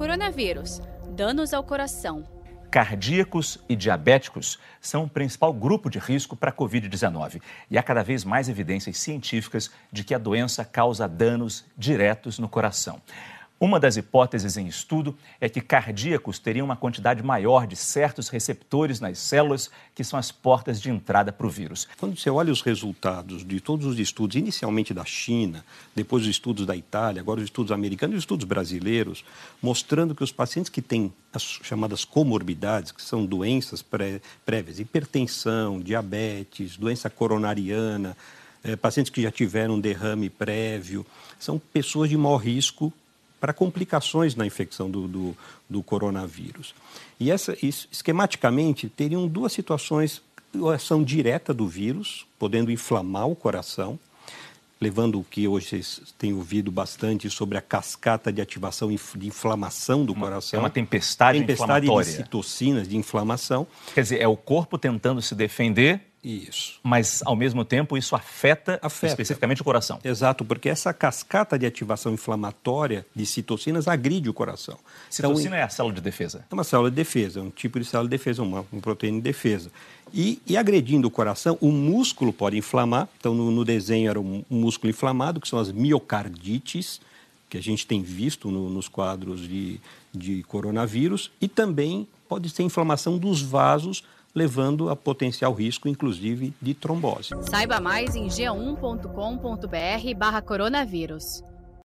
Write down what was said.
Coronavírus danos ao coração. Cardíacos e diabéticos são o principal grupo de risco para a Covid-19 e há cada vez mais evidências científicas de que a doença causa danos diretos no coração. Uma das hipóteses em estudo é que cardíacos teriam uma quantidade maior de certos receptores nas células, que são as portas de entrada para o vírus. Quando você olha os resultados de todos os estudos, inicialmente da China, depois os estudos da Itália, agora os estudos americanos e os estudos brasileiros, mostrando que os pacientes que têm as chamadas comorbidades, que são doenças pré prévias, hipertensão, diabetes, doença coronariana, é, pacientes que já tiveram derrame prévio, são pessoas de maior risco para complicações na infecção do, do, do coronavírus. E essa, isso, esquematicamente, teriam duas situações: ação direta do vírus, podendo inflamar o coração, levando o que hoje vocês têm ouvido bastante sobre a cascata de ativação de inflamação do uma, coração. É uma tempestade, tempestade inflamatória. de citocinas, de inflamação. Quer dizer, é o corpo tentando se defender isso. Mas, ao mesmo tempo, isso afeta, afeta, especificamente o coração. Exato, porque essa cascata de ativação inflamatória de citocinas agride o coração. Citocina então, é a célula de defesa? É uma célula de defesa, é um tipo de célula de defesa, uma, uma proteína de defesa. E, e, agredindo o coração, o músculo pode inflamar. Então, no, no desenho era um, um, músculo inflamado, que são as miocardites, que a gente tem visto no, nos quadros de, de coronavírus. E também pode ser inflamação dos vasos, levando a potencial risco, inclusive, de trombose. Saiba mais em g1.com.br/barra coronavírus.